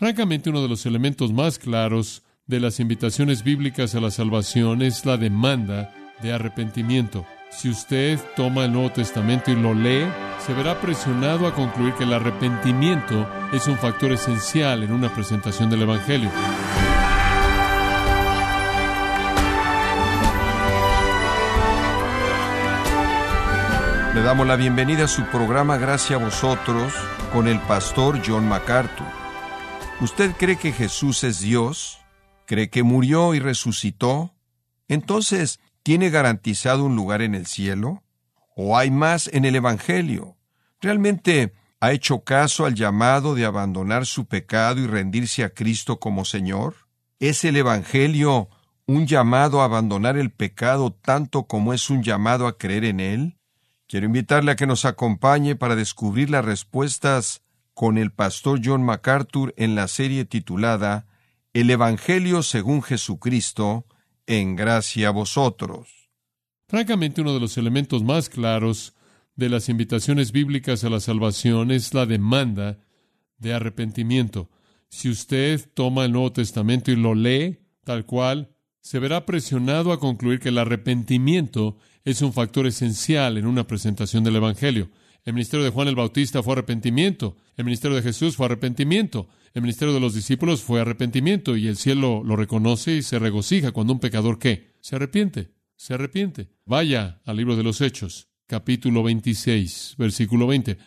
Francamente, uno de los elementos más claros de las invitaciones bíblicas a la salvación es la demanda de arrepentimiento. Si usted toma el Nuevo Testamento y lo lee, se verá presionado a concluir que el arrepentimiento es un factor esencial en una presentación del Evangelio. Le damos la bienvenida a su programa Gracias a vosotros con el pastor John MacArthur. ¿Usted cree que Jesús es Dios? ¿Cree que murió y resucitó? Entonces, ¿tiene garantizado un lugar en el cielo? ¿O hay más en el Evangelio? ¿Realmente ha hecho caso al llamado de abandonar su pecado y rendirse a Cristo como Señor? ¿Es el Evangelio un llamado a abandonar el pecado tanto como es un llamado a creer en Él? Quiero invitarle a que nos acompañe para descubrir las respuestas con el pastor John MacArthur en la serie titulada El Evangelio según Jesucristo, en gracia a vosotros. Francamente, uno de los elementos más claros de las invitaciones bíblicas a la salvación es la demanda de arrepentimiento. Si usted toma el Nuevo Testamento y lo lee tal cual, se verá presionado a concluir que el arrepentimiento es un factor esencial en una presentación del Evangelio. El ministerio de Juan el Bautista fue arrepentimiento, el ministerio de Jesús fue arrepentimiento, el ministerio de los discípulos fue arrepentimiento y el cielo lo reconoce y se regocija cuando un pecador qué? Se arrepiente, se arrepiente. Vaya al libro de los Hechos, capítulo 26, versículo 20.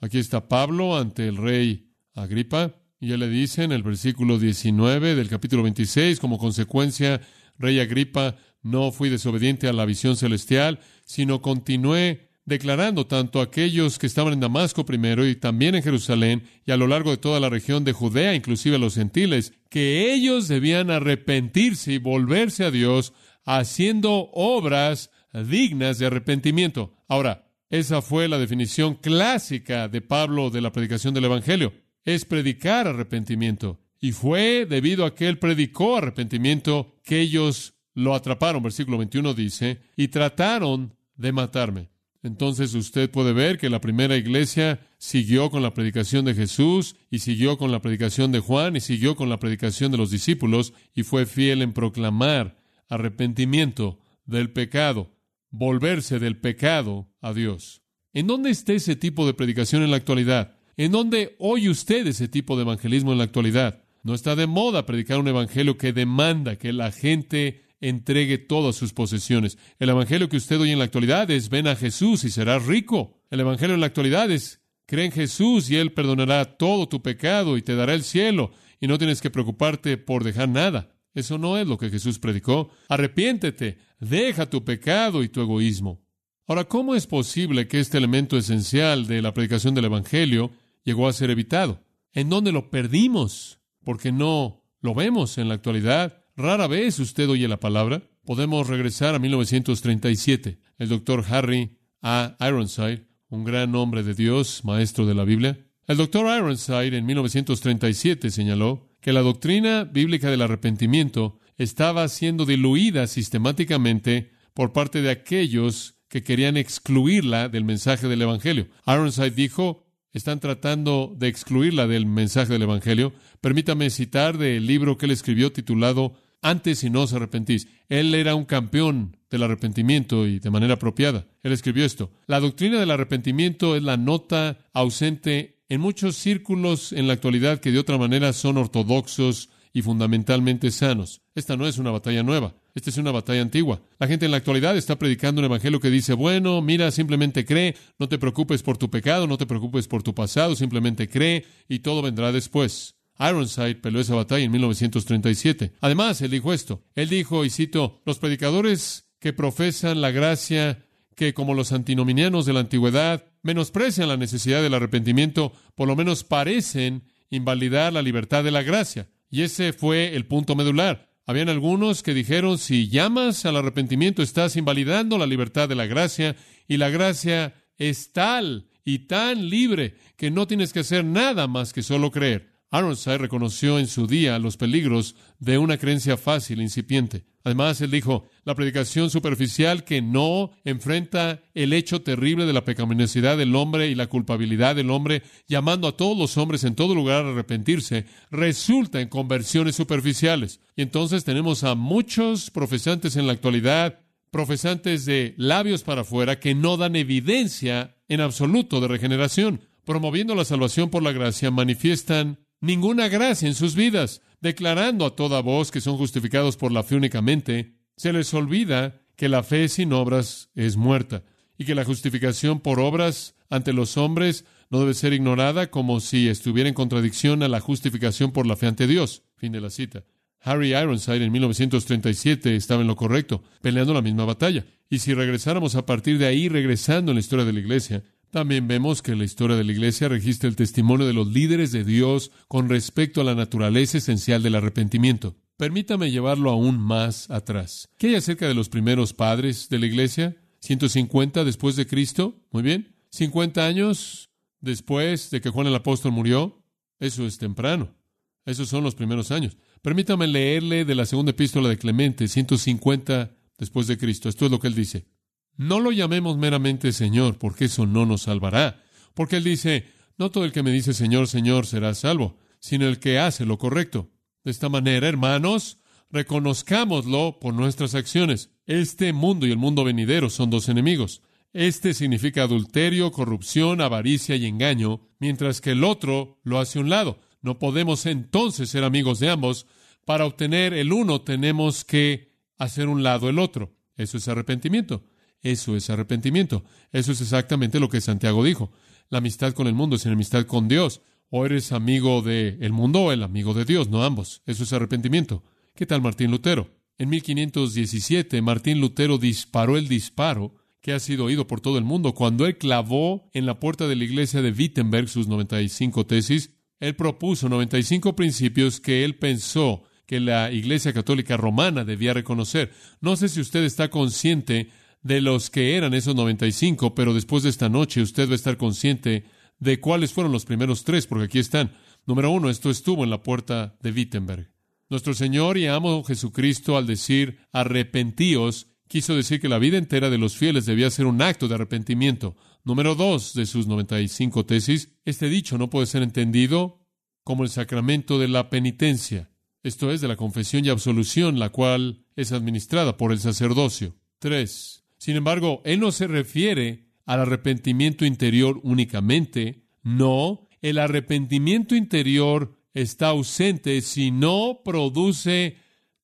Aquí está Pablo ante el rey Agripa y él le dice en el versículo 19 del capítulo 26, como consecuencia, rey Agripa, no fui desobediente a la visión celestial, sino continué declarando tanto a aquellos que estaban en Damasco primero y también en Jerusalén y a lo largo de toda la región de Judea, inclusive a los gentiles, que ellos debían arrepentirse y volverse a Dios haciendo obras dignas de arrepentimiento. Ahora, esa fue la definición clásica de Pablo de la predicación del Evangelio. Es predicar arrepentimiento. Y fue debido a que él predicó arrepentimiento que ellos lo atraparon, versículo 21 dice, y trataron de matarme. Entonces usted puede ver que la primera iglesia siguió con la predicación de Jesús y siguió con la predicación de Juan y siguió con la predicación de los discípulos y fue fiel en proclamar arrepentimiento del pecado, volverse del pecado a Dios. ¿En dónde está ese tipo de predicación en la actualidad? ¿En dónde oye usted ese tipo de evangelismo en la actualidad? No está de moda predicar un evangelio que demanda que la gente entregue todas sus posesiones. El Evangelio que usted oye en la actualidad es ven a Jesús y serás rico. El Evangelio en la actualidad es cree en Jesús y Él perdonará todo tu pecado y te dará el cielo y no tienes que preocuparte por dejar nada. Eso no es lo que Jesús predicó. Arrepiéntete, deja tu pecado y tu egoísmo. Ahora, ¿cómo es posible que este elemento esencial de la predicación del Evangelio llegó a ser evitado? ¿En dónde lo perdimos? Porque no lo vemos en la actualidad. Rara vez usted oye la palabra. Podemos regresar a 1937. El doctor Harry A. Ironside, un gran hombre de Dios, maestro de la Biblia. El doctor Ironside en 1937 señaló que la doctrina bíblica del arrepentimiento estaba siendo diluida sistemáticamente por parte de aquellos que querían excluirla del mensaje del Evangelio. Ironside dijo, están tratando de excluirla del mensaje del Evangelio. Permítame citar del libro que él escribió titulado Antes y no os arrepentís. Él era un campeón del arrepentimiento y de manera apropiada. Él escribió esto. La doctrina del arrepentimiento es la nota ausente en muchos círculos en la actualidad que de otra manera son ortodoxos y fundamentalmente sanos. Esta no es una batalla nueva. Esta es una batalla antigua. La gente en la actualidad está predicando un evangelio que dice, bueno, mira, simplemente cree, no te preocupes por tu pecado, no te preocupes por tu pasado, simplemente cree y todo vendrá después. Ironside peleó esa batalla en 1937. Además, él dijo esto. Él dijo, y cito, los predicadores que profesan la gracia, que como los antinominianos de la antigüedad menosprecian la necesidad del arrepentimiento, por lo menos parecen invalidar la libertad de la gracia. Y ese fue el punto medular. Habían algunos que dijeron, si llamas al arrepentimiento estás invalidando la libertad de la gracia y la gracia es tal y tan libre que no tienes que hacer nada más que solo creer. Ironside reconoció en su día los peligros de una creencia fácil e incipiente. Además, él dijo, la predicación superficial que no enfrenta el hecho terrible de la pecaminosidad del hombre y la culpabilidad del hombre, llamando a todos los hombres en todo lugar a arrepentirse, resulta en conversiones superficiales. Y entonces tenemos a muchos profesantes en la actualidad, profesantes de labios para afuera, que no dan evidencia en absoluto de regeneración. Promoviendo la salvación por la gracia, manifiestan ninguna gracia en sus vidas, declarando a toda voz que son justificados por la fe únicamente, se les olvida que la fe sin obras es muerta y que la justificación por obras ante los hombres no debe ser ignorada como si estuviera en contradicción a la justificación por la fe ante Dios. Fin de la cita. Harry Ironside en 1937 estaba en lo correcto, peleando la misma batalla. Y si regresáramos a partir de ahí, regresando en la historia de la Iglesia, también vemos que la historia de la Iglesia registra el testimonio de los líderes de Dios con respecto a la naturaleza esencial del arrepentimiento. Permítame llevarlo aún más atrás. ¿Qué hay acerca de los primeros padres de la Iglesia? ¿150 después de Cristo? Muy bien. ¿50 años después de que Juan el Apóstol murió? Eso es temprano. Esos son los primeros años. Permítame leerle de la segunda epístola de Clemente, 150 después de Cristo. Esto es lo que él dice. No lo llamemos meramente Señor, porque eso no nos salvará. Porque Él dice, no todo el que me dice Señor, Señor será salvo, sino el que hace lo correcto. De esta manera, hermanos, reconozcámoslo por nuestras acciones. Este mundo y el mundo venidero son dos enemigos. Este significa adulterio, corrupción, avaricia y engaño, mientras que el otro lo hace a un lado. No podemos entonces ser amigos de ambos. Para obtener el uno tenemos que hacer un lado el otro. Eso es arrepentimiento. Eso es arrepentimiento. Eso es exactamente lo que Santiago dijo. La amistad con el mundo es enemistad con Dios. O eres amigo del mundo o el amigo de Dios, no ambos. Eso es arrepentimiento. ¿Qué tal Martín Lutero? En 1517, Martín Lutero disparó el disparo que ha sido oído por todo el mundo. Cuando él clavó en la puerta de la iglesia de Wittenberg sus 95 tesis, él propuso 95 principios que él pensó que la Iglesia Católica Romana debía reconocer. No sé si usted está consciente de los que eran esos 95, pero después de esta noche usted va a estar consciente de cuáles fueron los primeros tres, porque aquí están. Número uno, esto estuvo en la puerta de Wittenberg. Nuestro Señor y amo Jesucristo, al decir arrepentíos, quiso decir que la vida entera de los fieles debía ser un acto de arrepentimiento. Número dos de sus 95 tesis, este dicho no puede ser entendido como el sacramento de la penitencia, esto es, de la confesión y absolución, la cual es administrada por el sacerdocio. Tres, sin embargo, Él no se refiere al arrepentimiento interior únicamente. No, el arrepentimiento interior está ausente si no produce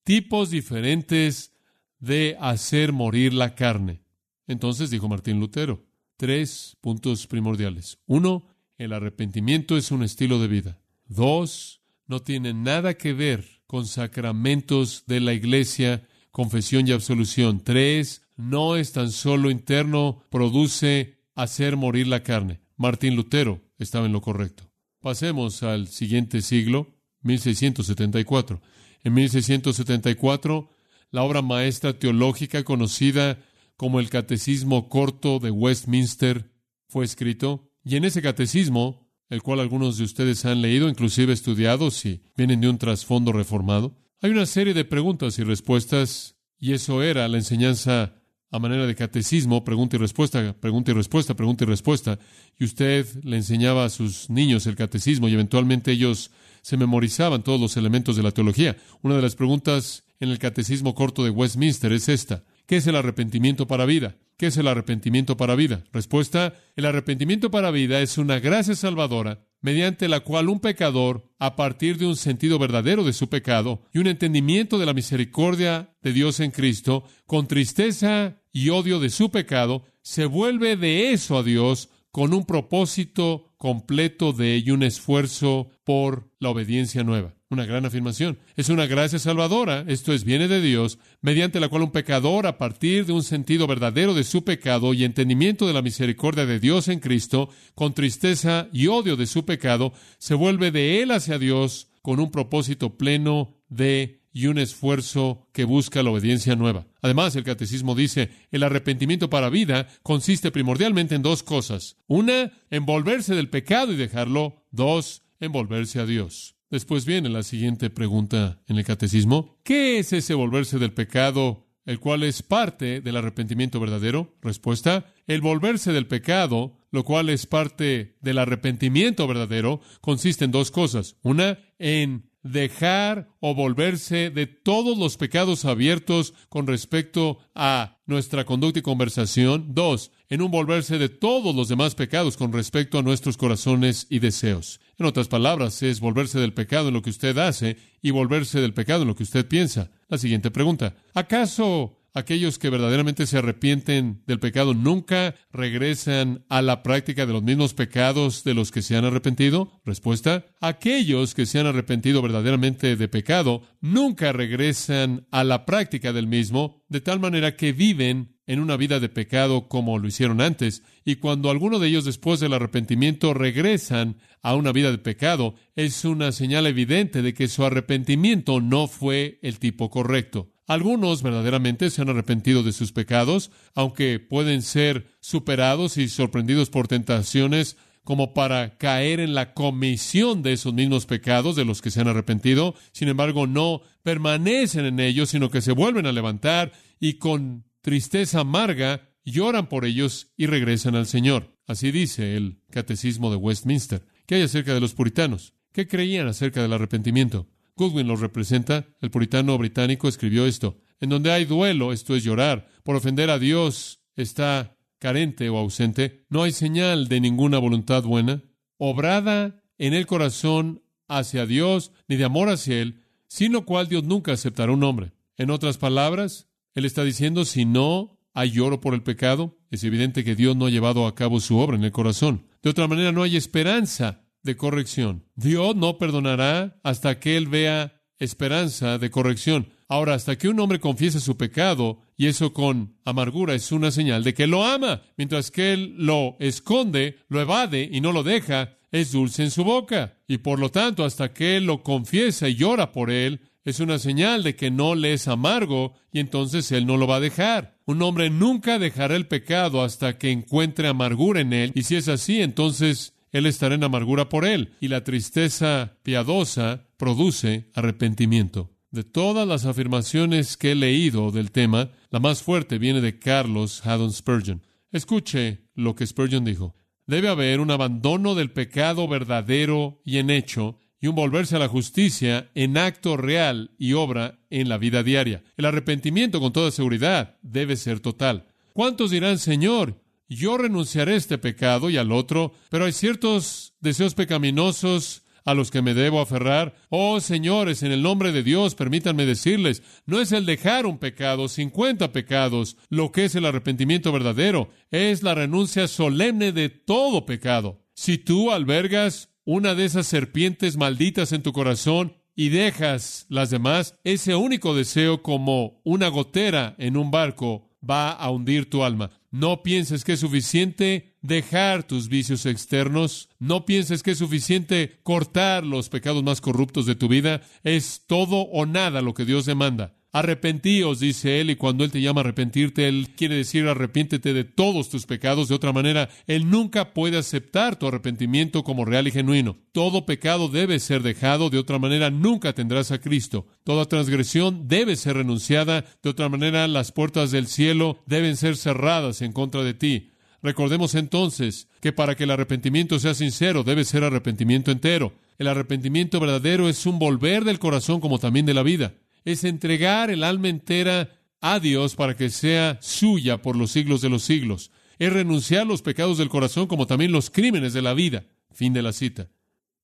tipos diferentes de hacer morir la carne. Entonces dijo Martín Lutero, tres puntos primordiales. Uno, el arrepentimiento es un estilo de vida. Dos, no tiene nada que ver con sacramentos de la iglesia, confesión y absolución. Tres, no es tan solo interno, produce hacer morir la carne. Martín Lutero estaba en lo correcto. Pasemos al siguiente siglo, 1674. En 1674, la obra maestra teológica conocida como el Catecismo Corto de Westminster fue escrito, y en ese catecismo, el cual algunos de ustedes han leído, inclusive estudiado, si vienen de un trasfondo reformado, hay una serie de preguntas y respuestas, y eso era la enseñanza a manera de catecismo, pregunta y respuesta, pregunta y respuesta, pregunta y respuesta, y usted le enseñaba a sus niños el catecismo y eventualmente ellos se memorizaban todos los elementos de la teología. Una de las preguntas en el catecismo corto de Westminster es esta. ¿Qué es el arrepentimiento para vida? ¿Qué es el arrepentimiento para vida? Respuesta, el arrepentimiento para vida es una gracia salvadora mediante la cual un pecador, a partir de un sentido verdadero de su pecado y un entendimiento de la misericordia de Dios en Cristo, con tristeza y odio de su pecado, se vuelve de eso a Dios con un propósito completo de ello, un esfuerzo por la obediencia nueva. Una gran afirmación. Es una gracia salvadora, esto es, viene de Dios, mediante la cual un pecador, a partir de un sentido verdadero de su pecado y entendimiento de la misericordia de Dios en Cristo, con tristeza y odio de su pecado, se vuelve de él hacia Dios con un propósito pleno de y un esfuerzo que busca la obediencia nueva. Además, el catecismo dice, el arrepentimiento para vida consiste primordialmente en dos cosas. Una, en volverse del pecado y dejarlo. Dos, en volverse a Dios. Después viene la siguiente pregunta en el catecismo. ¿Qué es ese volverse del pecado, el cual es parte del arrepentimiento verdadero? Respuesta. El volverse del pecado, lo cual es parte del arrepentimiento verdadero, consiste en dos cosas. Una, en dejar o volverse de todos los pecados abiertos con respecto a nuestra conducta y conversación. Dos, en un volverse de todos los demás pecados con respecto a nuestros corazones y deseos. En otras palabras, es volverse del pecado en lo que usted hace y volverse del pecado en lo que usted piensa. La siguiente pregunta. ¿Acaso aquellos que verdaderamente se arrepienten del pecado nunca regresan a la práctica de los mismos pecados de los que se han arrepentido? Respuesta, aquellos que se han arrepentido verdaderamente de pecado nunca regresan a la práctica del mismo, de tal manera que viven en una vida de pecado como lo hicieron antes, y cuando alguno de ellos después del arrepentimiento regresan a una vida de pecado, es una señal evidente de que su arrepentimiento no fue el tipo correcto. Algunos verdaderamente se han arrepentido de sus pecados, aunque pueden ser superados y sorprendidos por tentaciones como para caer en la comisión de esos mismos pecados de los que se han arrepentido. Sin embargo, no permanecen en ellos, sino que se vuelven a levantar y con tristeza amarga lloran por ellos y regresan al Señor. Así dice el Catecismo de Westminster. ¿Qué hay acerca de los puritanos? ¿Qué creían acerca del arrepentimiento? Goodwin los representa. El puritano británico escribió esto. En donde hay duelo, esto es llorar, por ofender a Dios está carente o ausente, no hay señal de ninguna voluntad buena, obrada en el corazón hacia Dios, ni de amor hacia Él, sin lo cual Dios nunca aceptará un hombre. En otras palabras, Él está diciendo, si no hay lloro por el pecado, es evidente que Dios no ha llevado a cabo su obra en el corazón. De otra manera, no hay esperanza de corrección. Dios no perdonará hasta que Él vea esperanza de corrección. Ahora, hasta que un hombre confiese su pecado, y eso con amargura es una señal de que lo ama, mientras que él lo esconde, lo evade y no lo deja, es dulce en su boca. Y por lo tanto, hasta que él lo confiesa y llora por él, es una señal de que no le es amargo y entonces él no lo va a dejar. Un hombre nunca dejará el pecado hasta que encuentre amargura en él, y si es así, entonces él estará en amargura por él, y la tristeza piadosa produce arrepentimiento. De todas las afirmaciones que he leído del tema, la más fuerte viene de Carlos Haddon Spurgeon. Escuche lo que Spurgeon dijo. Debe haber un abandono del pecado verdadero y en hecho, y un volverse a la justicia en acto real y obra en la vida diaria. El arrepentimiento, con toda seguridad, debe ser total. ¿Cuántos dirán, Señor, yo renunciaré a este pecado y al otro, pero hay ciertos deseos pecaminosos a los que me debo aferrar. Oh, señores, en el nombre de Dios, permítanme decirles, no es el dejar un pecado, cincuenta pecados, lo que es el arrepentimiento verdadero, es la renuncia solemne de todo pecado. Si tú albergas una de esas serpientes malditas en tu corazón y dejas las demás, ese único deseo como una gotera en un barco va a hundir tu alma. No pienses que es suficiente dejar tus vicios externos. No pienses que es suficiente cortar los pecados más corruptos de tu vida. Es todo o nada lo que Dios demanda. Arrepentíos, dice Él, y cuando Él te llama a arrepentirte, Él quiere decir arrepiéntete de todos tus pecados. De otra manera, Él nunca puede aceptar tu arrepentimiento como real y genuino. Todo pecado debe ser dejado, de otra manera nunca tendrás a Cristo. Toda transgresión debe ser renunciada, de otra manera las puertas del cielo deben ser cerradas en contra de ti. Recordemos entonces que para que el arrepentimiento sea sincero debe ser arrepentimiento entero. El arrepentimiento verdadero es un volver del corazón como también de la vida es entregar el alma entera a Dios para que sea suya por los siglos de los siglos. Es renunciar los pecados del corazón como también los crímenes de la vida. Fin de la cita.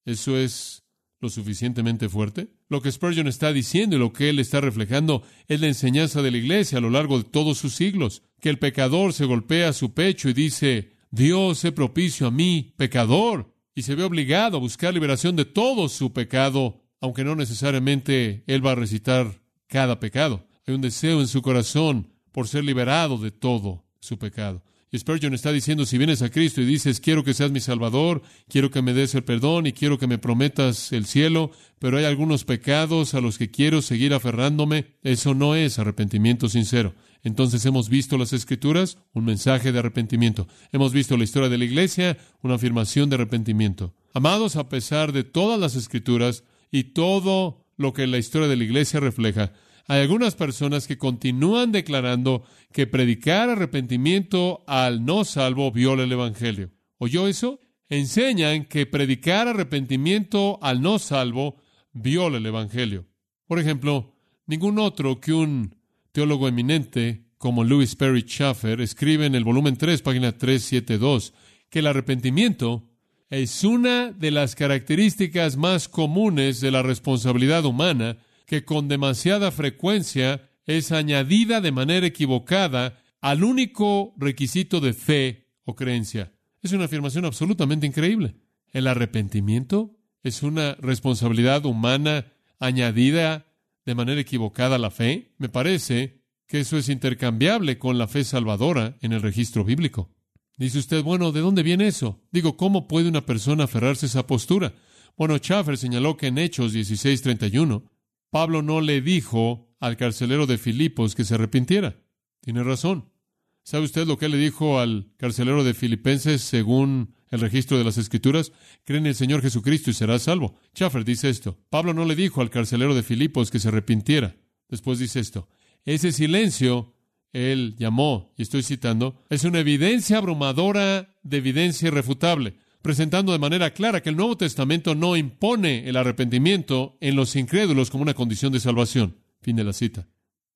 ¿Eso es lo suficientemente fuerte? Lo que Spurgeon está diciendo y lo que él está reflejando es la enseñanza de la iglesia a lo largo de todos sus siglos. Que el pecador se golpea su pecho y dice, Dios se propicio a mí, pecador, y se ve obligado a buscar liberación de todo su pecado aunque no necesariamente él va a recitar cada pecado. Hay un deseo en su corazón por ser liberado de todo su pecado. Y Spurgeon está diciendo, si vienes a Cristo y dices, quiero que seas mi Salvador, quiero que me des el perdón y quiero que me prometas el cielo, pero hay algunos pecados a los que quiero seguir aferrándome, eso no es arrepentimiento sincero. Entonces hemos visto las escrituras, un mensaje de arrepentimiento. Hemos visto la historia de la iglesia, una afirmación de arrepentimiento. Amados, a pesar de todas las escrituras, y todo lo que la historia de la iglesia refleja. Hay algunas personas que continúan declarando que predicar arrepentimiento al no salvo viola el Evangelio. ¿Oyó eso? Enseñan que predicar arrepentimiento al no salvo viola el Evangelio. Por ejemplo, ningún otro que un teólogo eminente como Louis Perry Schaffer escribe en el volumen 3, página 372, que el arrepentimiento es una de las características más comunes de la responsabilidad humana que con demasiada frecuencia es añadida de manera equivocada al único requisito de fe o creencia. Es una afirmación absolutamente increíble. El arrepentimiento es una responsabilidad humana añadida de manera equivocada a la fe. Me parece que eso es intercambiable con la fe salvadora en el registro bíblico. Dice usted, bueno, ¿de dónde viene eso? Digo, ¿cómo puede una persona aferrarse a esa postura? Bueno, Schaffer señaló que en Hechos 16:31, Pablo no le dijo al carcelero de Filipos que se arrepintiera. Tiene razón. ¿Sabe usted lo que le dijo al carcelero de Filipenses según el registro de las Escrituras? Cree en el Señor Jesucristo y será salvo. Schaffer dice esto. Pablo no le dijo al carcelero de Filipos que se arrepintiera. Después dice esto. Ese silencio él llamó, y estoy citando, es una evidencia abrumadora de evidencia irrefutable, presentando de manera clara que el Nuevo Testamento no impone el arrepentimiento en los incrédulos como una condición de salvación. Fin de la cita.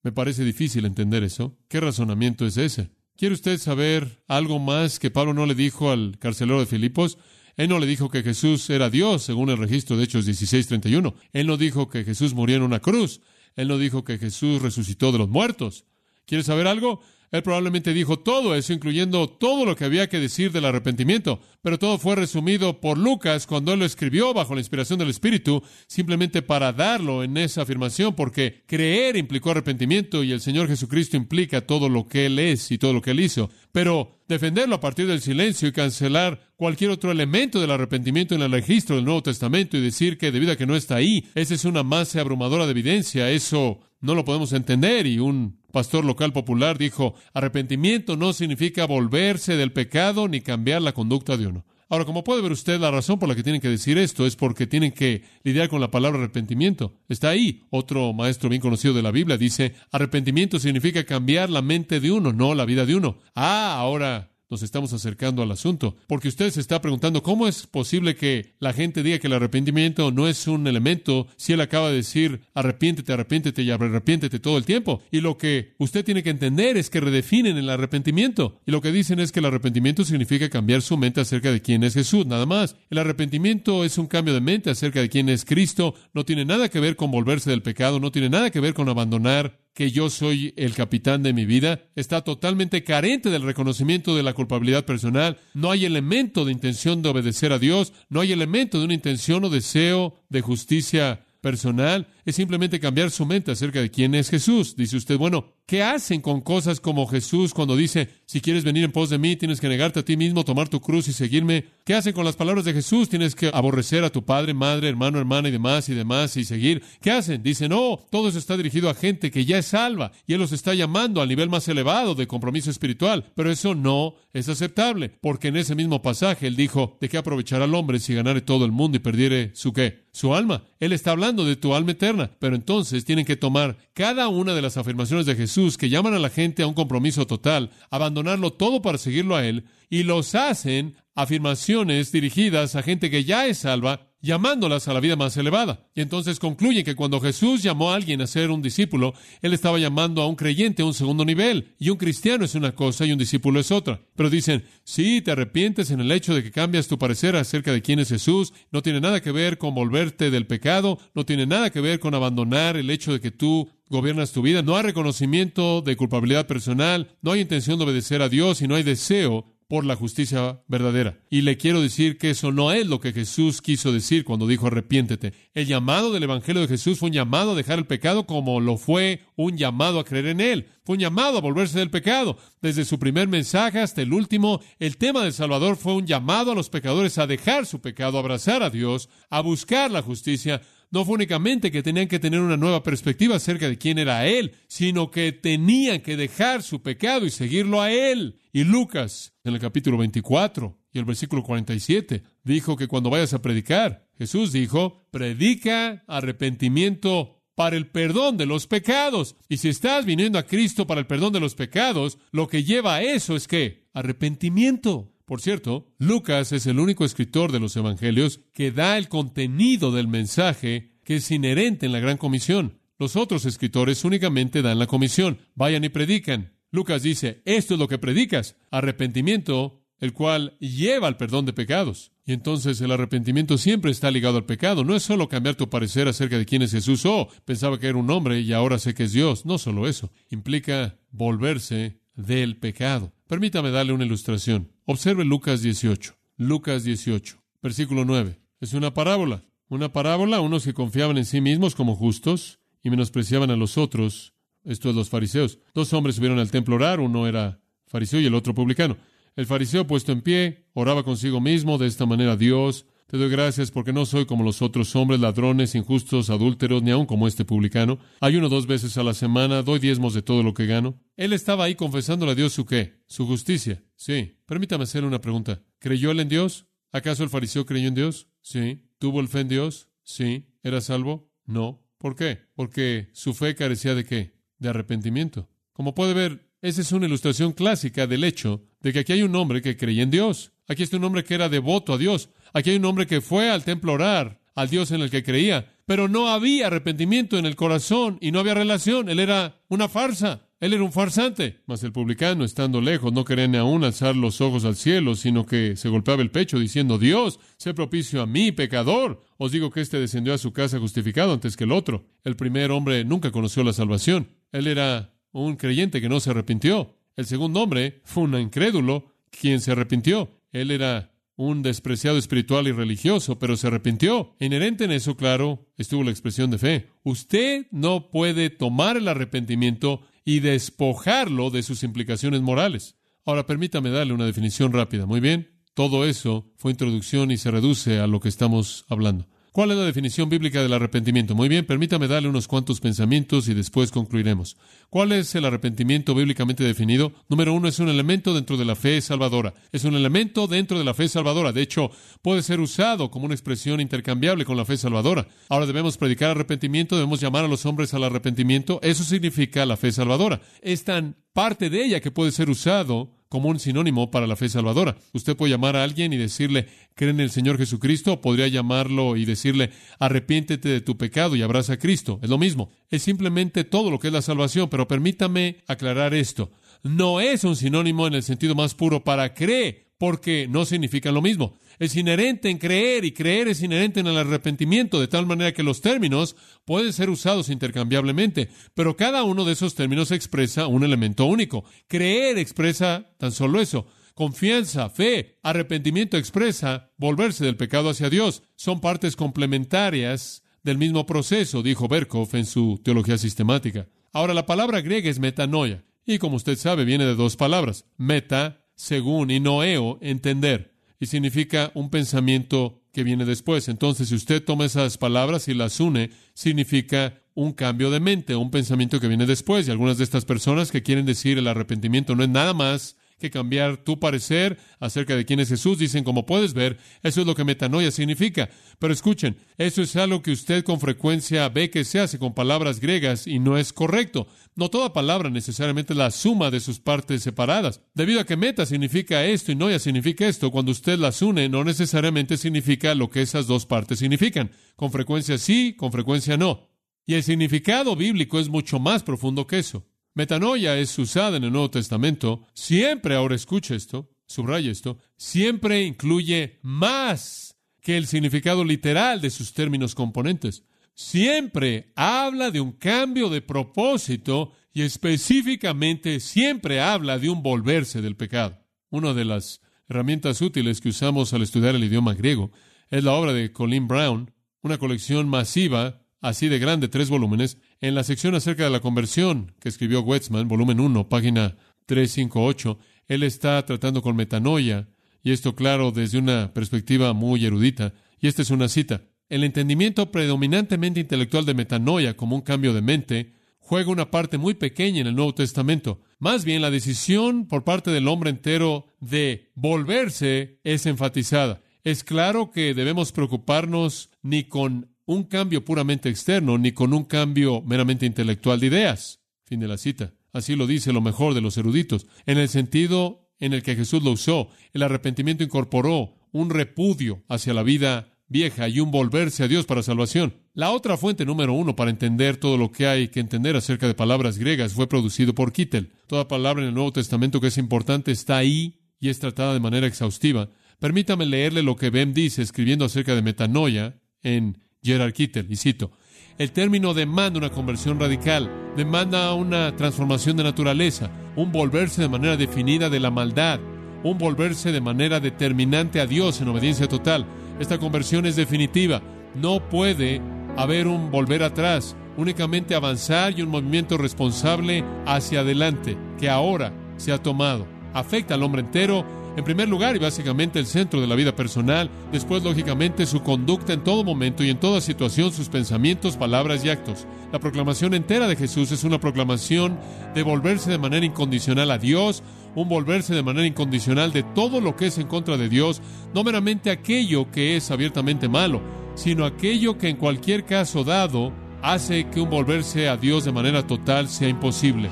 Me parece difícil entender eso. ¿Qué razonamiento es ese? ¿Quiere usted saber algo más que Pablo no le dijo al carcelero de Filipos? Él no le dijo que Jesús era Dios, según el registro de Hechos 16:31. Él no dijo que Jesús murió en una cruz. Él no dijo que Jesús resucitó de los muertos. ¿Quieres saber algo? Él probablemente dijo todo eso, incluyendo todo lo que había que decir del arrepentimiento, pero todo fue resumido por Lucas cuando él lo escribió bajo la inspiración del Espíritu, simplemente para darlo en esa afirmación, porque creer implicó arrepentimiento y el Señor Jesucristo implica todo lo que Él es y todo lo que Él hizo. Pero defenderlo a partir del silencio y cancelar cualquier otro elemento del arrepentimiento en el registro del Nuevo Testamento y decir que debido a que no está ahí, esa es una masa abrumadora de evidencia, eso no lo podemos entender y un pastor local popular dijo, arrepentimiento no significa volverse del pecado ni cambiar la conducta de uno. Ahora, como puede ver usted, la razón por la que tienen que decir esto es porque tienen que lidiar con la palabra arrepentimiento. Está ahí. Otro maestro bien conocido de la Biblia dice, arrepentimiento significa cambiar la mente de uno, no la vida de uno. Ah, ahora nos estamos acercando al asunto, porque usted se está preguntando cómo es posible que la gente diga que el arrepentimiento no es un elemento si él acaba de decir arrepiéntete, arrepiéntete y arrepiéntete todo el tiempo. Y lo que usted tiene que entender es que redefinen el arrepentimiento. Y lo que dicen es que el arrepentimiento significa cambiar su mente acerca de quién es Jesús, nada más. El arrepentimiento es un cambio de mente acerca de quién es Cristo, no tiene nada que ver con volverse del pecado, no tiene nada que ver con abandonar que yo soy el capitán de mi vida, está totalmente carente del reconocimiento de la culpabilidad personal, no hay elemento de intención de obedecer a Dios, no hay elemento de una intención o deseo de justicia personal, es simplemente cambiar su mente acerca de quién es Jesús. Dice usted, bueno, ¿qué hacen con cosas como Jesús cuando dice, si quieres venir en pos de mí, tienes que negarte a ti mismo, tomar tu cruz y seguirme? ¿Qué hacen con las palabras de Jesús? Tienes que aborrecer a tu padre, madre, hermano, hermana y demás y demás y seguir. ¿Qué hacen? Dicen, no, todo eso está dirigido a gente que ya es salva y Él los está llamando al nivel más elevado de compromiso espiritual. Pero eso no es aceptable, porque en ese mismo pasaje Él dijo, ¿de qué aprovechará al hombre si ganare todo el mundo y perdiere su qué? Su alma. Él está hablando de tu alma eterna, pero entonces tienen que tomar cada una de las afirmaciones de Jesús que llaman a la gente a un compromiso total, abandonarlo todo para seguirlo a Él, y los hacen afirmaciones dirigidas a gente que ya es salva, llamándolas a la vida más elevada. Y entonces concluyen que cuando Jesús llamó a alguien a ser un discípulo, Él estaba llamando a un creyente a un segundo nivel. Y un cristiano es una cosa y un discípulo es otra. Pero dicen, si te arrepientes en el hecho de que cambias tu parecer acerca de quién es Jesús, no tiene nada que ver con volverte del pecado, no tiene nada que ver con abandonar el hecho de que tú gobiernas tu vida, no hay reconocimiento de culpabilidad personal, no hay intención de obedecer a Dios y no hay deseo por la justicia verdadera. Y le quiero decir que eso no es lo que Jesús quiso decir cuando dijo arrepiéntete. El llamado del Evangelio de Jesús fue un llamado a dejar el pecado como lo fue un llamado a creer en Él. Fue un llamado a volverse del pecado. Desde su primer mensaje hasta el último, el tema del Salvador fue un llamado a los pecadores a dejar su pecado, a abrazar a Dios, a buscar la justicia, no fue únicamente que tenían que tener una nueva perspectiva acerca de quién era Él, sino que tenían que dejar su pecado y seguirlo a Él. Y Lucas, en el capítulo 24 Y el versículo 47 dijo que cuando vayas a predicar, Jesús dijo, predica arrepentimiento para el perdón de los pecados. Y si estás viniendo a Cristo para el perdón de los pecados, lo que lleva a eso es que arrepentimiento. Por cierto, Lucas es el único escritor de los Evangelios que da el contenido del mensaje que es inherente en la gran comisión. Los otros escritores únicamente dan la comisión, vayan y predican. Lucas dice, esto es lo que predicas, arrepentimiento, el cual lleva al perdón de pecados. Y entonces el arrepentimiento siempre está ligado al pecado. No es solo cambiar tu parecer acerca de quién es Jesús. Oh, pensaba que era un hombre y ahora sé que es Dios. No solo eso. Implica volverse del pecado. Permítame darle una ilustración. Observe Lucas 18. Lucas 18, versículo 9. Es una parábola. Una parábola, unos que confiaban en sí mismos como justos y menospreciaban a los otros, esto es los fariseos. Dos hombres subieron al templo a orar, uno era fariseo y el otro publicano. El fariseo puesto en pie oraba consigo mismo de esta manera, Dios, te doy gracias porque no soy como los otros hombres, ladrones, injustos, adúlteros, ni aun como este publicano. Ayuno dos veces a la semana, doy diezmos de todo lo que gano. Él estaba ahí confesándole a Dios su qué, su justicia. Sí. Permítame hacerle una pregunta. ¿Creyó él en Dios? ¿Acaso el fariseo creyó en Dios? Sí. ¿Tuvo el fe en Dios? Sí. ¿Era salvo? No. ¿Por qué? Porque su fe carecía de qué? De arrepentimiento. Como puede ver, esa es una ilustración clásica del hecho de que aquí hay un hombre que creía en Dios. Aquí está un hombre que era devoto a Dios. Aquí hay un hombre que fue al templo orar al Dios en el que creía, pero no había arrepentimiento en el corazón y no había relación. Él era una farsa. Él era un farsante. Mas el publicano, estando lejos, no quería ni aún alzar los ojos al cielo, sino que se golpeaba el pecho diciendo, Dios, sé propicio a mí, pecador. Os digo que éste descendió a su casa justificado antes que el otro. El primer hombre nunca conoció la salvación. Él era un creyente que no se arrepintió. El segundo hombre fue un incrédulo quien se arrepintió. Él era un despreciado espiritual y religioso, pero se arrepintió. Inherente en eso, claro, estuvo la expresión de fe. Usted no puede tomar el arrepentimiento y despojarlo de sus implicaciones morales. Ahora permítame darle una definición rápida. Muy bien, todo eso fue introducción y se reduce a lo que estamos hablando. ¿Cuál es la definición bíblica del arrepentimiento? Muy bien, permítame darle unos cuantos pensamientos y después concluiremos. ¿Cuál es el arrepentimiento bíblicamente definido? Número uno, es un elemento dentro de la fe salvadora. Es un elemento dentro de la fe salvadora. De hecho, puede ser usado como una expresión intercambiable con la fe salvadora. Ahora debemos predicar arrepentimiento, debemos llamar a los hombres al arrepentimiento. Eso significa la fe salvadora. Es tan parte de ella que puede ser usado como un sinónimo para la fe salvadora. Usted puede llamar a alguien y decirle, cree en el Señor Jesucristo, o podría llamarlo y decirle, arrepiéntete de tu pecado y abraza a Cristo. Es lo mismo. Es simplemente todo lo que es la salvación, pero permítame aclarar esto. No es un sinónimo en el sentido más puro para cree, porque no significan lo mismo es inherente en creer y creer es inherente en el arrepentimiento, de tal manera que los términos pueden ser usados intercambiablemente, pero cada uno de esos términos expresa un elemento único. Creer expresa tan solo eso. Confianza, fe, arrepentimiento expresa volverse del pecado hacia Dios. Son partes complementarias del mismo proceso, dijo Berkov en su teología sistemática. Ahora, la palabra griega es metanoia, y como usted sabe, viene de dos palabras, meta, según, y noeo, entender y significa un pensamiento que viene después. Entonces, si usted toma esas palabras y las une, significa un cambio de mente, un pensamiento que viene después. Y algunas de estas personas que quieren decir el arrepentimiento no es nada más que cambiar tu parecer acerca de quién es Jesús. Dicen, como puedes ver, eso es lo que metanoia significa. Pero escuchen, eso es algo que usted con frecuencia ve que se hace con palabras griegas y no es correcto. No toda palabra necesariamente es la suma de sus partes separadas. Debido a que meta significa esto y noia significa esto, cuando usted las une no necesariamente significa lo que esas dos partes significan. Con frecuencia sí, con frecuencia no. Y el significado bíblico es mucho más profundo que eso. Metanoia es usada en el Nuevo Testamento. Siempre, ahora escucha esto, subraya esto, siempre incluye más que el significado literal de sus términos componentes. Siempre habla de un cambio de propósito y específicamente siempre habla de un volverse del pecado. Una de las herramientas útiles que usamos al estudiar el idioma griego es la obra de Colin Brown, una colección masiva así de grande, tres volúmenes, en la sección acerca de la conversión que escribió Wetzman, volumen 1, página 358, él está tratando con metanoia, y esto claro desde una perspectiva muy erudita, y esta es una cita. El entendimiento predominantemente intelectual de metanoia como un cambio de mente juega una parte muy pequeña en el Nuevo Testamento. Más bien, la decisión por parte del hombre entero de volverse es enfatizada. Es claro que debemos preocuparnos ni con un cambio puramente externo, ni con un cambio meramente intelectual de ideas. Fin de la cita. Así lo dice lo mejor de los eruditos. En el sentido en el que Jesús lo usó, el arrepentimiento incorporó un repudio hacia la vida vieja y un volverse a Dios para salvación. La otra fuente número uno para entender todo lo que hay que entender acerca de palabras griegas fue producido por Kittel. Toda palabra en el Nuevo Testamento que es importante está ahí y es tratada de manera exhaustiva. Permítame leerle lo que Ben dice escribiendo acerca de metanoia en Gerard Kittel, y cito, el término demanda una conversión radical, demanda una transformación de naturaleza, un volverse de manera definida de la maldad, un volverse de manera determinante a Dios en obediencia total. Esta conversión es definitiva. No puede haber un volver atrás, únicamente avanzar y un movimiento responsable hacia adelante, que ahora se ha tomado. Afecta al hombre entero en primer lugar y básicamente el centro de la vida personal, después lógicamente su conducta en todo momento y en toda situación, sus pensamientos, palabras y actos. La proclamación entera de Jesús es una proclamación de volverse de manera incondicional a Dios, un volverse de manera incondicional de todo lo que es en contra de Dios, no meramente aquello que es abiertamente malo, sino aquello que en cualquier caso dado hace que un volverse a Dios de manera total sea imposible.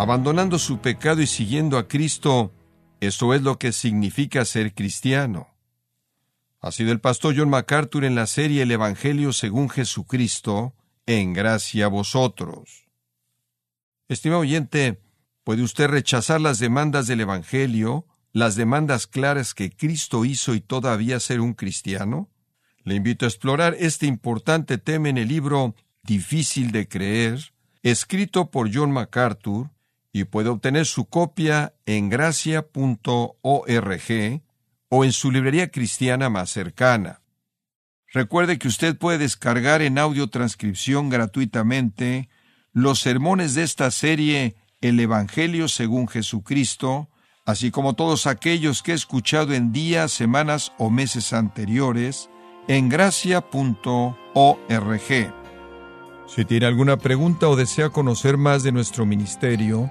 Abandonando su pecado y siguiendo a Cristo, eso es lo que significa ser cristiano. Ha sido el pastor John MacArthur en la serie El Evangelio según Jesucristo, en gracia a vosotros. Estimado oyente, ¿puede usted rechazar las demandas del Evangelio, las demandas claras que Cristo hizo y todavía ser un cristiano? Le invito a explorar este importante tema en el libro Difícil de creer, escrito por John MacArthur, y puede obtener su copia en gracia.org o en su librería cristiana más cercana. Recuerde que usted puede descargar en audio transcripción gratuitamente los sermones de esta serie El Evangelio según Jesucristo, así como todos aquellos que he escuchado en días, semanas o meses anteriores en gracia.org. Si tiene alguna pregunta o desea conocer más de nuestro ministerio,